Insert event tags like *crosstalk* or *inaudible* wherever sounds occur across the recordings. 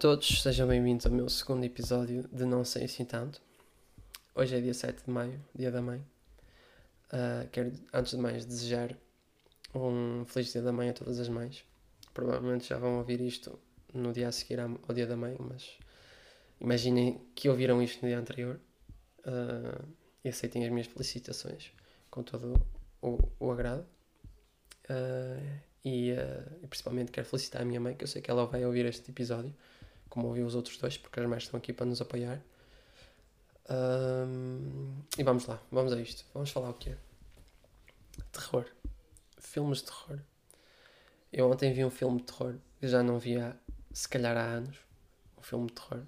Todos, sejam bem-vindos ao meu segundo episódio de Não Sei Assim Tanto. Hoje é dia 7 de maio, dia da mãe. Uh, quero, antes de mais, desejar um feliz dia da mãe a todas as mães. Provavelmente já vão ouvir isto no dia a seguir ao dia da mãe, mas imaginem que ouviram isto no dia anterior uh, e aceitem as minhas felicitações com todo o, o agrado. Uh, e, uh, e, principalmente quero felicitar a minha mãe, que eu sei que ela vai ouvir este episódio, como ouviu os outros dois, porque as mães estão aqui para nos apoiar. Um, e vamos lá, vamos a isto. Vamos falar o que é? Terror. Filmes de terror. Eu ontem vi um filme de terror que já não via, se calhar, há anos. Um filme de terror.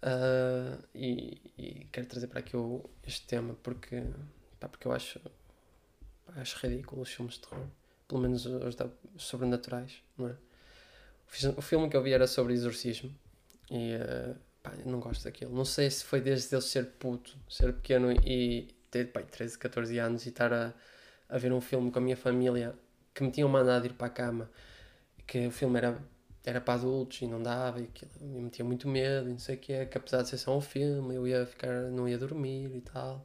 Uh, e, e, quero trazer para aqui o, este tema porque, pá, porque eu acho, acho ridículo os filmes de terror pelo menos os, da, sobrenaturais, não é? O filme que eu vi era sobre exorcismo e uh, pá, não gosto daquilo. Não sei se foi desde ele ser puto, ser pequeno e ter pá, 13, 14 anos e estar a, a ver um filme com a minha família que me tinham mandado ir para a cama, que o filme era, era para adultos e não dava, e aquilo me metia muito medo e não sei o que é, que apesar de ser só um filme, eu ia ficar, não ia dormir e tal.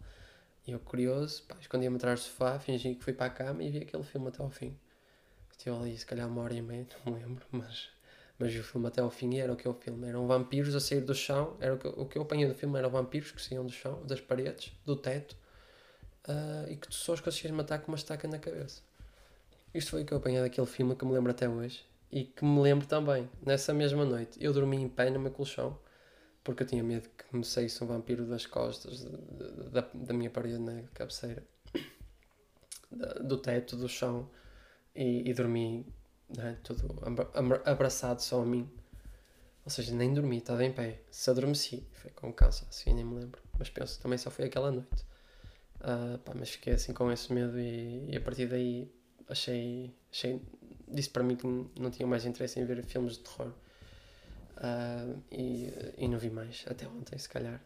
E eu, curioso, pá, escondia-me atrás do sofá, fingi que fui para a cama e vi aquele filme até ao fim. Estive ali, se calhar, uma hora e meia, *laughs* não me lembro, mas, mas vi o filme até ao fim e era o que é o filme. Eram vampiros a sair do chão, era o que, o que eu apanhei do filme eram vampiros que saíam do chão, das paredes, do teto, uh, e que tu só os conseguias matar com uma estaca na cabeça. Isto foi o que eu apanhei daquele filme que me lembro até hoje e que me lembro também, nessa mesma noite, eu dormi em pé no meu colchão porque eu tinha medo que me saísse um vampiro das costas, da, da minha parede na cabeceira, *coughs* do teto, do chão, e, e dormi né, todo abraçado só a mim. Ou seja, nem dormi, estava em pé. Se adormeci, foi com cansaço, assim, nem me lembro. Mas penso também só foi aquela noite. Uh, pá, mas fiquei assim com esse medo e, e, a partir daí achei, achei. Disse para mim que não tinha mais interesse em ver filmes de terror. Uh, e, e não vi mais, até ontem, se calhar.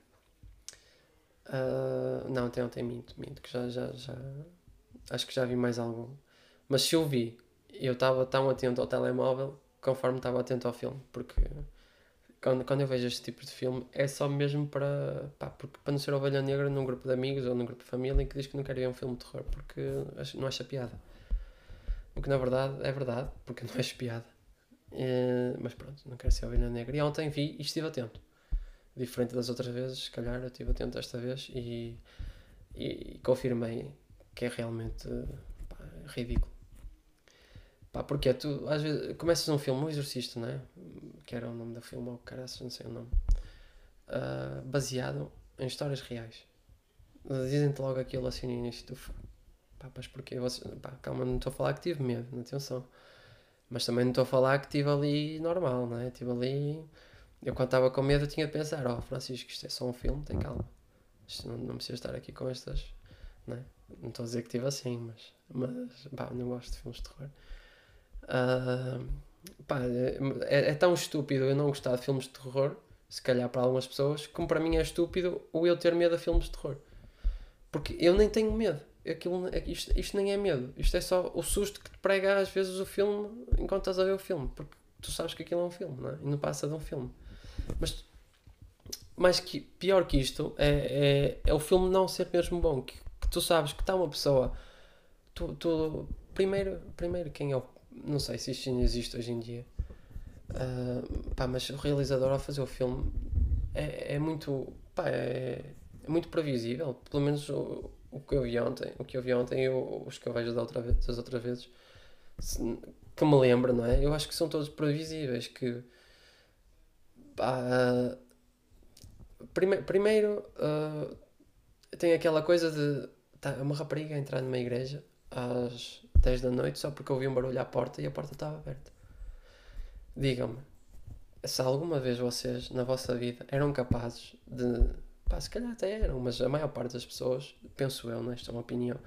Uh, não, até ontem minto, minto, que já, já, já. Acho que já vi mais algum. Mas se eu vi, eu estava tão atento ao telemóvel conforme estava atento ao filme, porque quando, quando eu vejo este tipo de filme é só mesmo para, pá, porque, para não ser ovelha negra num grupo de amigos ou num grupo de família que diz que não quer ver um filme de terror porque não acha piada. O que na verdade é verdade, porque não acho piada. Uh, mas pronto, não quero ser ovelha negra. E ontem vi e estive atento. Diferente das outras vezes, se calhar eu estive atento esta vez e, e, e confirmei que é realmente pá, ridículo. Pá, porque tu às vezes começas um filme, um exorcista, não é? Que era o nome do filme, ou caraças, não sei o nome. Uh, baseado em histórias reais. Dizem-te logo aquilo assim no início do Pá, mas porquê? Pá, calma, não estou a falar que tive medo, atenção. Mas também não estou a falar que estive ali normal, não é? Estive ali. Eu quando estava com medo tinha de pensar: Ó oh, Francisco, isto é só um filme, tem calma. Isto não, não precisa estar aqui com estas. Não, é? estou a dizer que estive assim, mas. Mas. Pá, não gosto de filmes de terror. Uh, pá, é, é, tão estúpido eu não gostar de filmes de terror, se calhar para algumas pessoas, como para mim é estúpido o eu ter medo a filmes de terror. Porque eu nem tenho medo aquilo, é isto, isto nem é medo, isto é só o susto que te prega às vezes o filme enquanto estás a ver o filme, porque tu sabes que aquilo é um filme, não é? E não passa de um filme. Mas mais que, pior que isto é, é, é o filme não ser mesmo bom, que, que tu sabes que está uma pessoa. Tu, tu, primeiro, primeiro, quem é o. Não sei se isto ainda existe hoje em dia. Uh, pá, mas o realizador ao fazer o filme é, é muito. Pá, é, é muito previsível. Pelo menos o, o que eu vi ontem, o que eu vi ontem e os que eu vejo da outra vez, das outras vezes, se, que me lembro, não é? Eu acho que são todos previsíveis, que pá, prime, primeiro uh, tem aquela coisa de tá, uma rapariga entrar numa igreja às 10 da noite só porque ouvi um barulho à porta e a porta estava aberta. Digam-me, se alguma vez vocês na vossa vida eram capazes de Pá, se calhar até eram, mas a maior parte das pessoas, penso eu, nesta é uma opinião,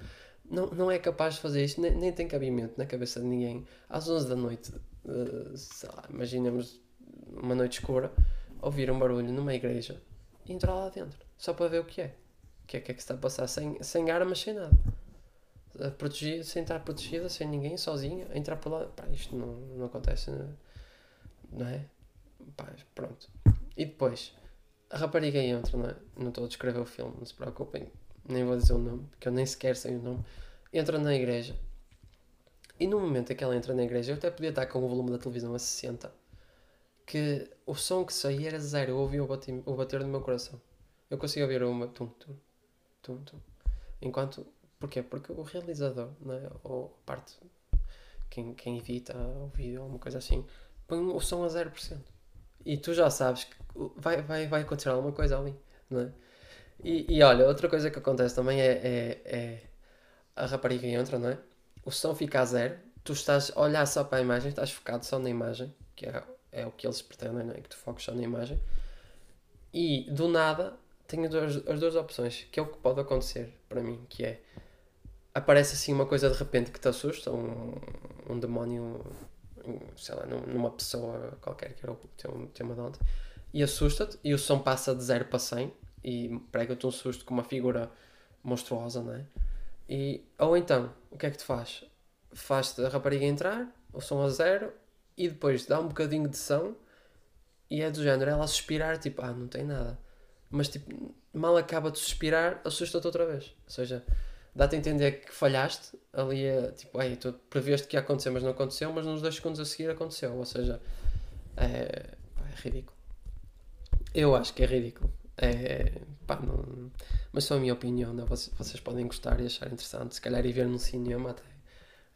não, não é capaz de fazer isso, nem, nem tem cabimento na cabeça de ninguém. Às 11 da noite, uh, sei lá, imaginemos uma noite escura, ouvir um barulho numa igreja e entrar lá dentro, só para ver o que é. O que é que, é que está a passar, sem, sem armas, sem nada. Protegido, sem estar protegida, sem ninguém, sozinha, entrar por lá. Pá, isto não, não acontece, não é? Pá, pronto. E depois, a rapariga entra, não é? Não estou a descrever o filme, não se preocupem, nem vou dizer o nome, porque eu nem sequer sei o nome. Entra na igreja. E no momento em que ela entra na igreja, eu até podia estar com o volume da televisão a 60, que o som que saía era zero. Eu ouvia o o bater do meu coração. Eu conseguia ouvir uma tum, tum, tum, tum. Enquanto. Porquê? Porque o realizador, não é? ou parte. Quem, quem evita o vídeo, alguma coisa assim, põe o som a 0%. E tu já sabes que vai, vai, vai acontecer alguma coisa ali, não é? E, e olha, outra coisa que acontece também é, é, é a rapariga entra, não é? O som fica a zero, tu estás a olhar só para a imagem, estás focado só na imagem, que é, é o que eles pretendem, não é? Que tu foques só na imagem. E do nada tenho as duas opções, que é o que pode acontecer para mim, que é aparece assim uma coisa de repente que te assusta, um, um demónio, sei lá, numa pessoa qualquer, que era o tema, de ontem, e assusta-te, e o som passa de 0 para 100, e prega-te um susto com uma figura monstruosa, não é? E, ou então, o que é que tu faz? Faz-te a rapariga entrar, o som a zero, e depois dá um bocadinho de som, e é do género, ela suspirar, tipo, ah, não tem nada. Mas, tipo, mal acaba de suspirar, assusta-te outra vez. Ou seja, dá-te a entender que falhaste ali, é, tipo, ei, tu preveste que ia acontecer, mas não aconteceu, mas nos dois segundos a seguir aconteceu. Ou seja, é, é ridículo. Eu acho que é ridículo. É, pá, não, mas só a minha opinião, não? Vocês, vocês podem gostar e achar interessante, se calhar ir ver no cinema até.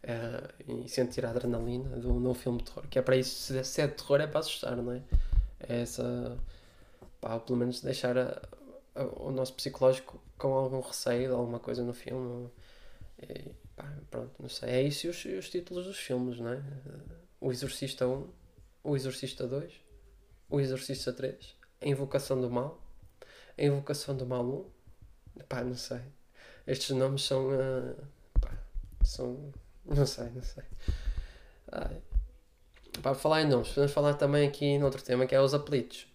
É, e sentir a adrenalina do novo filme de terror, que é para isso, se é de terror é para assustar, não é? É essa, pá, pelo menos deixar a, a, o nosso psicológico com algum receio de alguma coisa no filme. E, pá, pronto, não sei. É isso e os, os, títulos dos filmes, não é? O Exorcista 1, O Exorcista 2, O Exorcista 3, A Invocação do Mal, A Invocação do Mal 1. Pá, não sei. Estes nomes são. Uh, pá, são. Não sei, não sei. Ai. Para falar em nomes, podemos falar também aqui noutro tema que é os apelidos.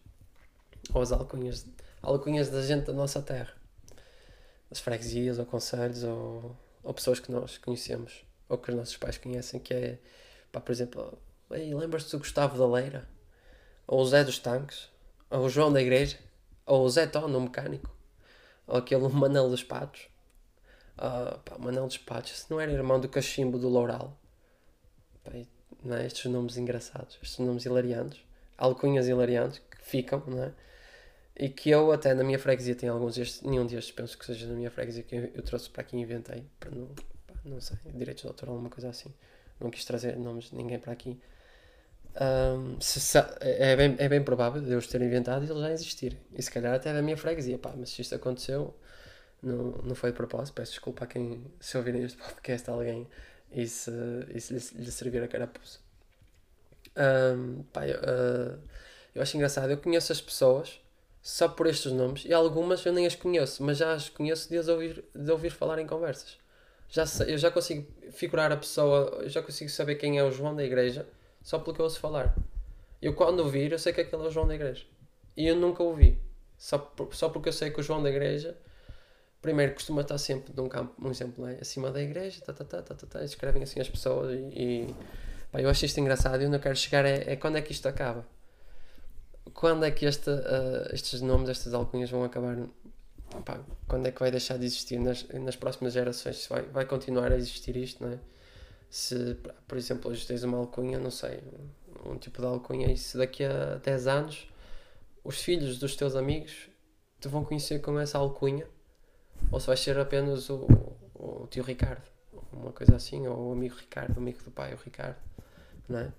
Ou as alcunhas, alcunhas da gente da nossa terra. Das freguesias, ou conselhos, ou, ou pessoas que nós conhecemos, ou que os nossos pais conhecem, que é, pá, por exemplo, lembras-te do Gustavo da Leira? Ou o Zé dos Tanques? Ou o João da Igreja? Ou o Zé Tono, o mecânico? Ou aquele *laughs* Manel dos Patos? Uh, pá, Manel dos Patos, se não era irmão do Cachimbo do Loural? Pá, não é? estes nomes engraçados, estes nomes hilariantes, alcunhas hilariantes que ficam, não é? E que eu até na minha freguesia tenho alguns destes, nenhum destes penso que seja na minha freguesia que eu, eu trouxe para aqui e inventei, para não, não sei, direitos de autor ou alguma coisa assim. Não quis trazer nomes de ninguém para aqui. Um, se, é, bem, é bem provável de eu os ter inventado e eles já existirem. E se calhar até da minha freguesia, pá, mas se isto aconteceu, não, não foi de propósito. Peço desculpa a quem, se ouvirem este *laughs* podcast, alguém e se, e se lhe, lhe servir a carapuça. Um, pá, eu, uh, eu acho engraçado, eu conheço as pessoas só por estes nomes e algumas eu nem as conheço, mas já as conheço de as ouvir, de ouvir falar em conversas. Já sei, eu já consigo figurar a pessoa, eu já consigo saber quem é o João da igreja só pelo que eu ouço falar. Eu quando ouvir, eu sei que aquele é o João da igreja. E eu nunca ouvi. Só, por, só porque eu sei que o João da igreja primeiro costuma estar sempre num campo, um exemplo, é? acima da igreja, tá, tá, tá, tá, tá, tá, escrevem assim as pessoas e, e pá, eu acho isto engraçado e eu quero chegar é, é quando é que isto acaba. Quando é que uh, estes nomes, estas alcunhas vão acabar? Pá, quando é que vai deixar de existir nas, nas próximas gerações? Vai, vai continuar a existir isto, não é? Se, por exemplo, hoje tens uma alcunha, não sei, um tipo de alcunha, e se daqui a 10 anos os filhos dos teus amigos te vão conhecer com essa alcunha, ou se vai ser apenas o, o, tio Ricardo, uma coisa assim, ou o amigo Ricardo, o amigo do pai, o Ricardo, não é?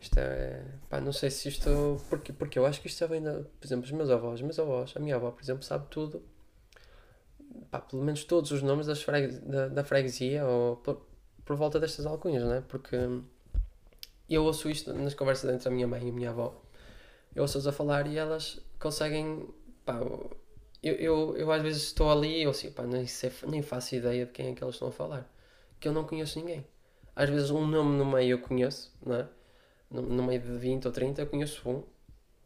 Isto é. Pá, não sei se isto. Porque, porque eu acho que isto é bem. Da, por exemplo, os meus avós, meus avós, a minha avó, por exemplo, sabe tudo. Pá, pelo menos todos os nomes das fregues, da, da freguesia ou por, por volta destas alcunhas, não é? Porque eu ouço isto nas conversas entre a minha mãe e a minha avó. Eu ouço-as a falar e elas conseguem. Pá, eu, eu, eu às vezes estou ali e eu assim, pá, nem, sei, nem faço ideia de quem é que eles estão a falar. Que eu não conheço ninguém. Às vezes um nome no meio eu conheço, não é? No, meio de 20 ou 30 eu conheço um.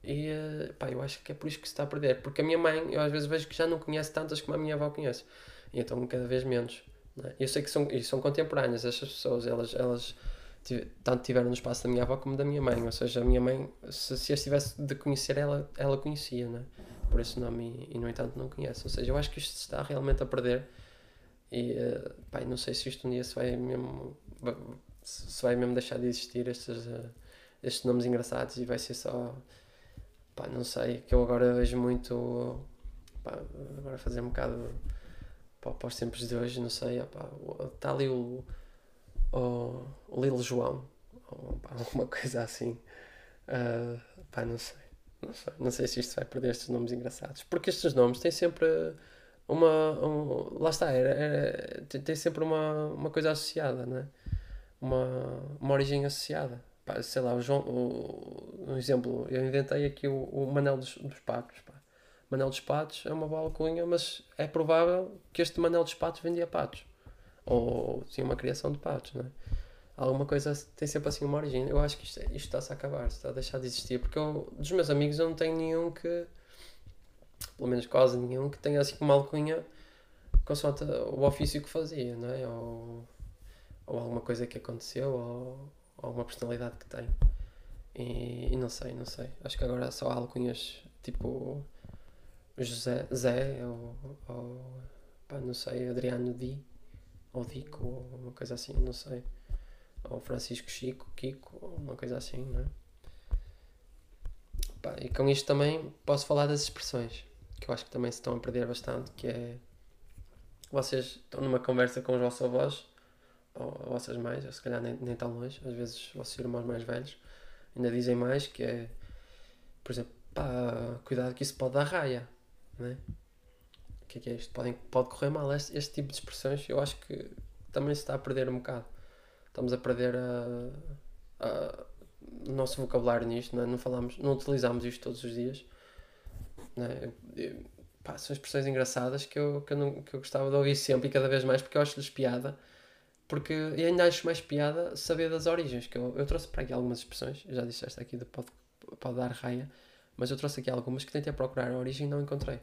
E eh, pá, eu acho que é por isso que se está a perder. Porque a minha mãe, eu às vezes vejo que já não conhece tantas como a minha avó conhece. E então cada vez menos. É? Eu sei que são, e são contemporâneas estas pessoas, elas, elas tanto tiveram no espaço da minha avó como da minha mãe. Ou seja, a minha mãe, se, se as tivesse de conhecer, ela, ela conhecia, né? Por esse nome, e, e no entanto não conhece. Ou seja, eu acho que isto se está realmente a perder. E uh, pai, não sei se isto um dia se vai mesmo, se vai mesmo deixar de existir estes, uh, estes nomes engraçados e vai ser só. Pá, não sei, que eu agora vejo muito. Pá, agora fazer um bocado pá, para os tempos de hoje, não sei. Está ali o o Lilo João, ou *laughs* alguma coisa assim. Uh, pá, não sei. Não sei. Não sei se isto vai perder estes nomes engraçados. Porque estes nomes têm sempre uma. Um, lá está, era, era, tem, sempre uma, uma coisa associada, né? uma, uma origem associada. Pá, sei lá, o João, o, um exemplo, eu inventei aqui o, o Manel dos, dos Patos. Pá. Manel dos Patos é uma boa alcunha, mas é provável que este Manel dos Patos vendia patos ou tinha uma criação de patos, não é? Alguma coisa tem sempre assim uma origem. Eu acho que isto, isto está-se a acabar, está a deixar de existir, porque eu, dos meus amigos eu não tenho nenhum que, pelo menos quase nenhum, que tenha assim uma alcunha consoante o ofício que fazia, não é? Ou, ou alguma coisa que aconteceu, ou alguma personalidade que tem. E, e, não sei, não sei. Acho que agora só há alcunhas tipo José, Zé, ou, ou pá, não sei, Adriano Di ou Dico, ou uma coisa assim, não sei. Ou Francisco Chico, Kiko, ou uma coisa assim, não é? Pá, e com isto também posso falar das expressões, que eu acho que também se estão a perder bastante, que é vocês estão numa conversa com os vossos avós, ou vossas mães, ou se calhar nem, nem tão longe, às vezes os vossos irmãos mais velhos ainda dizem mais, que é, por exemplo, pá, cuidado que isso pode dar raia, não é? o que é que é isto? Podem, pode correr mal. Este, este, tipo de expressões eu acho que também se está a perder um bocado. Estamos a perder a, a, o nosso vocabulário nisto, não, é? não, falamos, não utilizamos isto todos os dias. Não é? eu, pá, são expressões engraçadas que eu, que, eu não, que eu gostava de ouvir sempre e cada vez mais porque eu acho-lhes piada. Porque eu ainda acho mais piada saber das origens. Que eu, eu trouxe para aqui algumas expressões, já disse esta aqui de pode, pode dar raia, mas eu trouxe aqui algumas que tentei procurar a origem e não encontrei.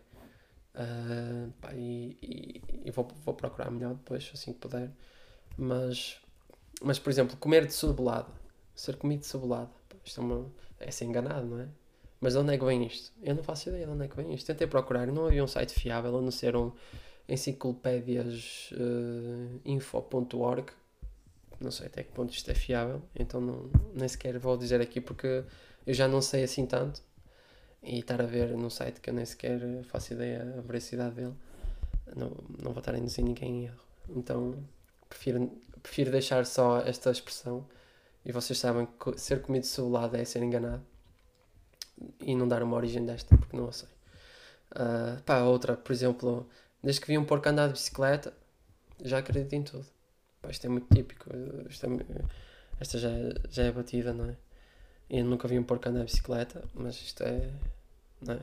Uh, pá, e, e, e, vou, vou procurar melhor depois, assim que puder. Mas, mas por exemplo, comer de cebolada, ser comido de cebolada, isto é, uma, é ser enganado, não é? Mas de onde é que vem isto? Eu não faço ideia de onde é que vem isto. Tentei procurar, não havia um site fiável, a não ser um enciclopédias uh, info.org. Não sei até que ponto isto é fiável, então não, nem sequer vou dizer aqui porque eu já não sei assim tanto e estar a ver num site que eu nem sequer faço ideia a veracidade dele, não, não vou estar a induzir ninguém em erro. Então prefiro, prefiro deixar só esta expressão e vocês sabem que ser comido lado é ser enganado e não dar uma origem desta porque não a sei. Uh, pá, outra, por exemplo, desde que vi um porco andar de bicicleta, já acredito em tudo. Pá, isto é muito típico. Isto é, esta já, já é batida, não é? Eu nunca vi um porco andar de bicicleta, mas isto é. Não é?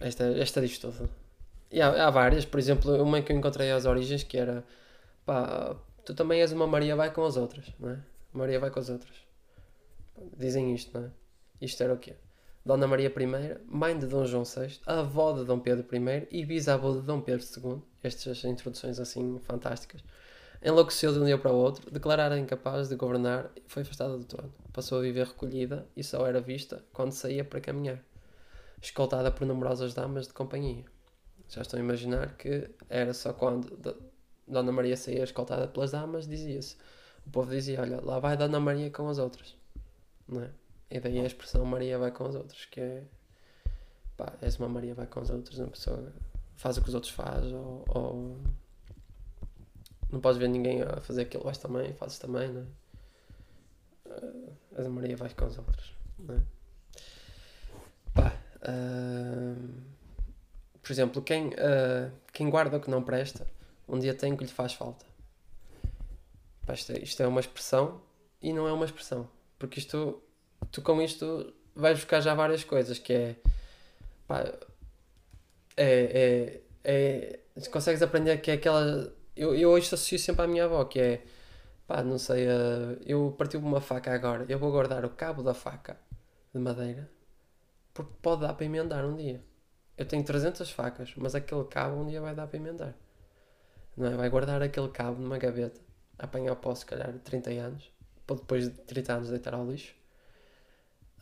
Esta, esta diz tudo. E há, há várias, por exemplo, uma que eu encontrei às origens que era pá, tu também és uma Maria vai com as outras, não é? Maria vai com as outras. Dizem isto, não é? Isto era o quê? Dona Maria I, mãe de Dom João VI, avó de Dom Pedro I e bisavô de Dom Pedro II. Estas introduções assim fantásticas. Enlouqueceu de um dia para o outro, declarara incapaz de governar foi afastada do trono. Passou a viver recolhida e só era vista quando saía para caminhar, escoltada por numerosas damas de companhia. Já estão a imaginar que era só quando Dona Maria saía escoltada pelas damas, dizia-se. O povo dizia: Olha, lá vai Dona Maria com as outras. Não é? E daí a expressão Maria vai com as outras, que é. pá, és uma Maria vai com as outras, uma pessoa faz o que os outros fazem, ou, ou não podes ver ninguém a fazer aquilo, vais também, fazes também, não é? Uh, a Maria vai com os outros, não é? Pá, uh, por exemplo, quem, uh, quem guarda o que não presta, um dia tem que lhe faz falta. Pá, isto, é, isto é uma expressão e não é uma expressão, porque isto, tu com isto vais buscar já várias coisas, que é, pá, é, é, é consegues aprender que é aquela eu, eu hoje associo sempre à minha avó, que é pá, não sei, uh, eu parti uma faca agora, eu vou guardar o cabo da faca de madeira porque pode dar para emendar um dia. Eu tenho 300 facas, mas aquele cabo um dia vai dar para emendar. Não é? Vai guardar aquele cabo numa gaveta, apanhar pó se calhar 30 anos, para depois de 30 anos deitar ao lixo.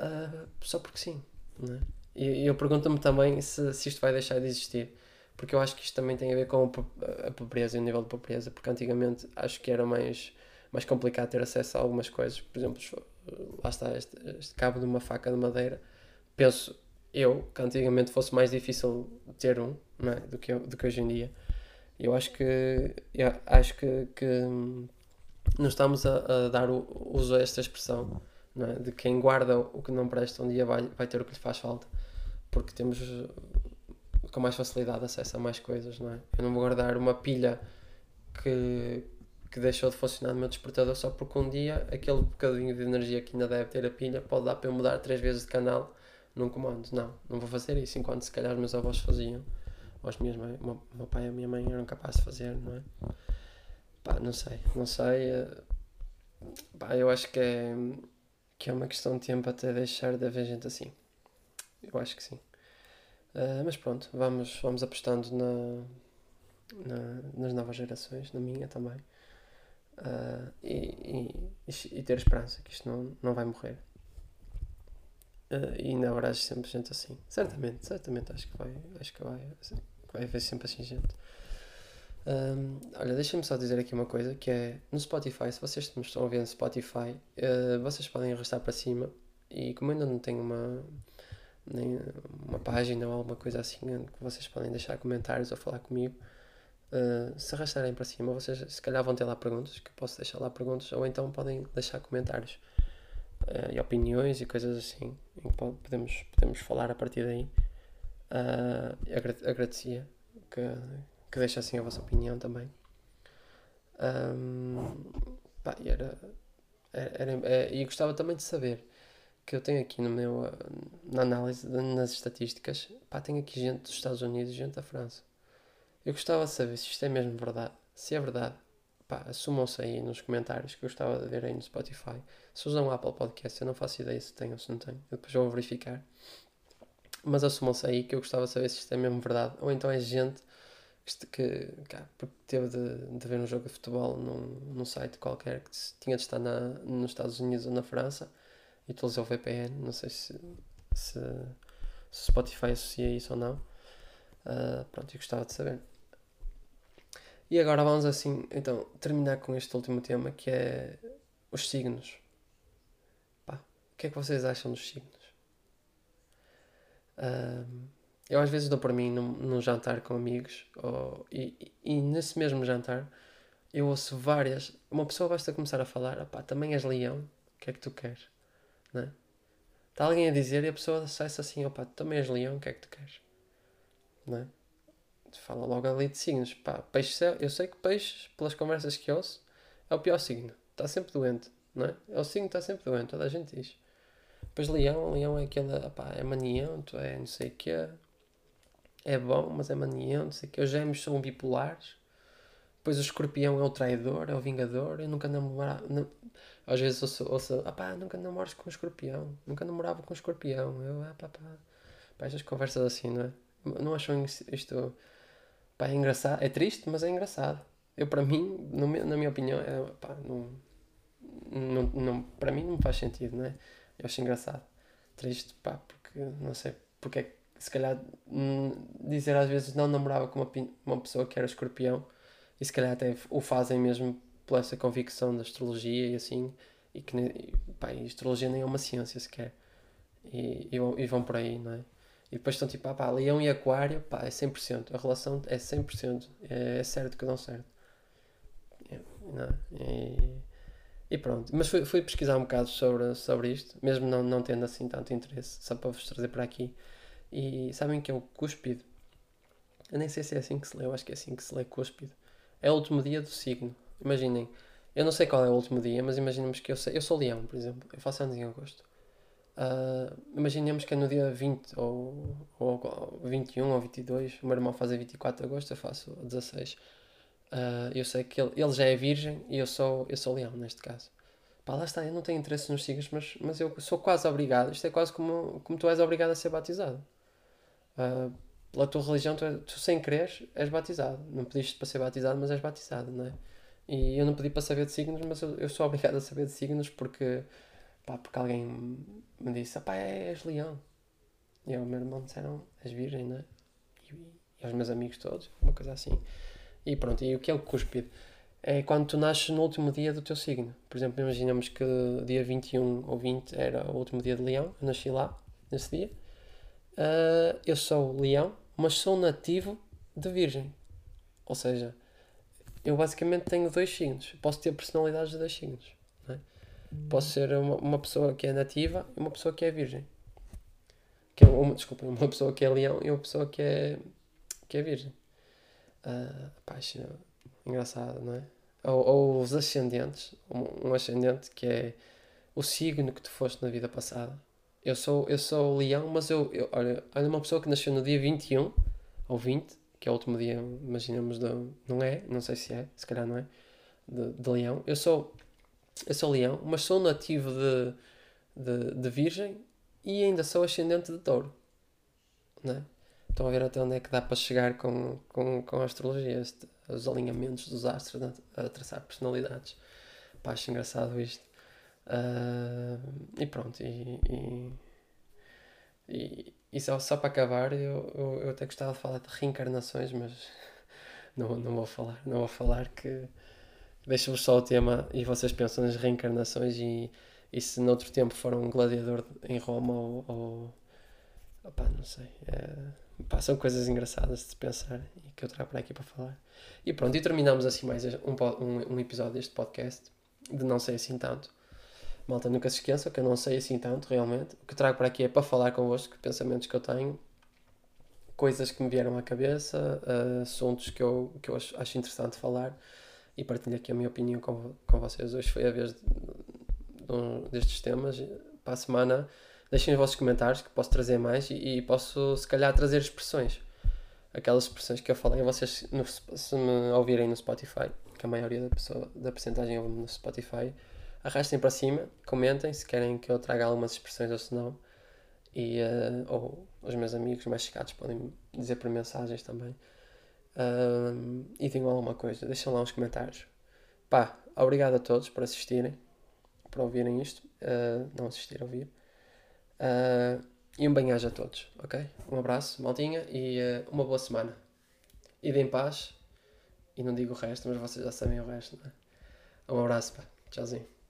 Uh, só porque sim, não é? E eu pergunto-me também se, se isto vai deixar de existir, porque eu acho que isto também tem a ver com a pobreza e o nível de pobreza, porque antigamente acho que era mais, mais complicado ter acesso a algumas coisas, por exemplo, lá está este, este cabo de uma faca de madeira, penso eu que antigamente fosse mais difícil ter um é? do, que, do que hoje em dia. Eu acho que eu acho que, que não estamos a, a dar o uso a esta expressão é? de quem guarda o que não presta um dia vai, vai ter o que lhe faz falta porque temos com mais facilidade acesso a mais coisas, não é? Eu não vou guardar uma pilha que, que deixou de funcionar no meu despertador só porque um dia aquele bocadinho de energia que ainda deve ter a pilha pode dar para eu mudar três vezes de canal num comando. Não, não vou fazer isso enquanto se calhar meus avós faziam, ou as minhas mães, o meu pai e a minha mãe eram capazes de fazer, não é? Pá, não sei, não sei. Eh, pá, eu acho que é, que é uma questão de tempo até deixar de haver gente assim. Eu acho que sim. Uh, mas pronto, vamos, vamos apostando na, na, nas novas gerações, na minha também. Uh, e, e, e, ter esperança que isto não, não vai morrer. Uh, e ainda haverá sempre gente assim. Certamente, certamente acho que vai, acho que vai, vai haver sempre assim gente. Um, olha, deixem-me só dizer aqui uma coisa que é no Spotify, se vocês me estão a ver no Spotify, uh, vocês podem arrastar para cima e como ainda não tenho uma, nem uma página ou alguma coisa assim que vocês podem deixar comentários ou falar comigo, uh, se arrastarem para cima, vocês se calhar vão ter lá perguntas, que eu posso deixar lá perguntas, ou então podem deixar comentários uh, e opiniões e coisas assim, em que podemos, podemos falar a partir daí. Uh, agradecia que que deixassem a vossa opinião também. Um, pá, era, era, era, é, e gostava também de saber que eu tenho aqui no meu na análise nas estatísticas pá, tenho aqui gente dos Estados Unidos e gente da França. Eu gostava de saber se isto é mesmo verdade se é verdade pá, assumam-se aí nos comentários que eu gostava de ver aí no Spotify. Se usam Apple Podcast eu não faço ideia se tem ou se não tem eu depois vou verificar. Mas assumam-se aí que eu gostava de saber se isto é mesmo verdade ou então é gente que, cá, porque teve de, de ver um jogo de futebol num, num site qualquer que tinha de estar na, nos Estados Unidos ou na França e utilizou o VPN. Não sei se, se, se Spotify associa isso ou não. Uh, pronto, eu gostava de saber. E agora vamos assim, então, terminar com este último tema que é os signos. Pá, o que é que vocês acham dos signos? Uh, eu às vezes dou para mim num, num jantar com amigos ou, e, e, nesse mesmo jantar eu ouço várias. Uma pessoa basta começar a falar: pá, também és leão, o que é que tu queres? Não é? Está alguém a dizer e a pessoa sai-se assim: opá, também és leão, o que é que tu queres? Não é? Fala logo ali de signos. Pá, peixe, eu sei que peixes, pelas conversas que ouço, é o pior signo. Está sempre doente, não é? É o signo que está sempre doente, toda a gente diz. Depois leão, leão é aquele, opá, é maniento, é não sei o quê é bom, mas é maniante, sei que os gêmeos são bipolares. Depois o escorpião é o traidor, é o vingador. Eu nunca namorava. Não, às vezes ouço, ouço ah pá, nunca namoras com o escorpião. Nunca namorava com o escorpião. Eu, ah pá. pá estas conversas assim, não é? Não acham isto. Pá, é engraçado. É triste, mas é engraçado. Eu, para mim, no, na minha opinião, é, pá, não, não, não, para mim não faz sentido, não é? Eu acho engraçado. Triste, pá, porque não sei porque é que se calhar hum, dizer às vezes não namorava com uma, uma pessoa que era escorpião e se calhar até o fazem mesmo por essa convicção da astrologia e assim e que e, pá, a astrologia nem é uma ciência sequer e, e, e, vão por aí, não é? E depois estão tipo, ah pá, leão e aquário, pá, é 100%, a relação é 100%, é, é certo que dão certo. É, não, é? e, e pronto, mas fui, fui pesquisar um bocado sobre, sobre isto, mesmo não, não tendo assim tanto interesse, só para vos trazer para aqui. E sabem que é o cúspido? Eu nem sei se é assim que se lê, eu acho que é assim que se lê cúspido. É o último dia do signo. Imaginem, eu não sei qual é o último dia, mas imaginemos que eu sei. Eu sou leão, por exemplo, eu faço anos em agosto. Uh, imaginemos que é no dia 20 ou, ou 21 ou 22, o meu irmão faz a 24 de agosto, eu faço a 16. Uh, eu sei que ele, ele já é virgem e eu sou, eu sou leão neste caso. Pá, lá está, eu não tenho interesse nos signos, mas, mas eu sou quase obrigado. Isto é quase como, como tu és obrigado a ser batizado. Uh, pela tua religião, tu, tu, sem crer és batizado. Não pediste para ser batizado, mas és batizado, não é? E eu não pedi para saber de signos, mas eu, eu sou obrigado a saber de signos porque, pá, porque alguém me disse: pá, és leão. E ao meu irmão disseram: és virgem, não é? E, e aos meus amigos todos, uma coisa assim. E pronto, e o que é o cúspide? É quando tu nasces no último dia do teu signo. Por exemplo, imaginamos que dia 21 ou 20 era o último dia de leão, eu nasci lá, nesse dia. Uh, eu sou leão, mas sou nativo de virgem. Ou seja, eu basicamente tenho dois signos. Posso ter personalidades de dois signos. É? Posso ser uma, uma pessoa que é nativa e uma pessoa que é virgem. Que é uma, desculpa, uma pessoa que é leão e uma pessoa que é, que é virgem. Uh, pá, é engraçado, não é? Ou, ou os ascendentes. Um, um ascendente que é o signo que tu foste na vida passada. Eu sou, eu sou leão, mas eu, eu olha, olha, uma pessoa que nasceu no dia 21 ou 20 que é o último dia, imaginamos, de, não é, não sei se é, se calhar não é, de, de leão. Eu sou, eu sou leão, mas sou nativo de, de, de virgem e ainda sou ascendente de touro. Né? Estão a ver até onde é que dá para chegar com, com, com a astrologia, este, os alinhamentos dos astros né? a traçar personalidades. Pá, acho engraçado isto. Uh, e pronto, e, e, e, e só, só para acabar, eu, eu, eu, até gostava de falar de reencarnações, mas *laughs* não, não vou falar. Não vou falar que deixo-vos só o tema e vocês pensam nas reencarnações e, e se noutro tempo for um gladiador em Roma ou. ou não sei. É, são coisas engraçadas de pensar e que eu trago para aqui para falar. E pronto, e terminamos assim mais um, um, um episódio deste podcast, de não sei assim tanto. Malta, nunca se esqueça que eu não sei assim tanto, realmente. O que trago para aqui é para falar convosco, pensamentos que eu tenho, coisas que me vieram à cabeça, uh, assuntos que eu, que eu acho, acho, interessante falar e partilho aqui a minha opinião com, com vocês. Hoje foi a vez de, de um destes temas. Para a semana, deixem os vossos comentários que posso trazer mais e, e, posso, se calhar, trazer expressões. Aquelas expressões que eu falei, vocês, no, se me ouvirem no Spotify, que a maioria da, pessoa, da percentagem ouve no Spotify arrastem para cima, comentem se querem que eu traga algumas expressões ou se não. E, uh, ou os meus amigos mais chegados podem dizer por mensagens também. Uh, e digam alguma coisa, deixem lá uns comentários. Pá, obrigado a todos por assistirem, por ouvirem isto. Uh, não assistir, ouvir. Uh, e um banhagem a todos, ok? Um abraço, maltinha, e uma boa semana. Idem em paz. E não digo o resto, mas vocês já sabem o resto, não é? Um abraço, pá. Tchauzinho.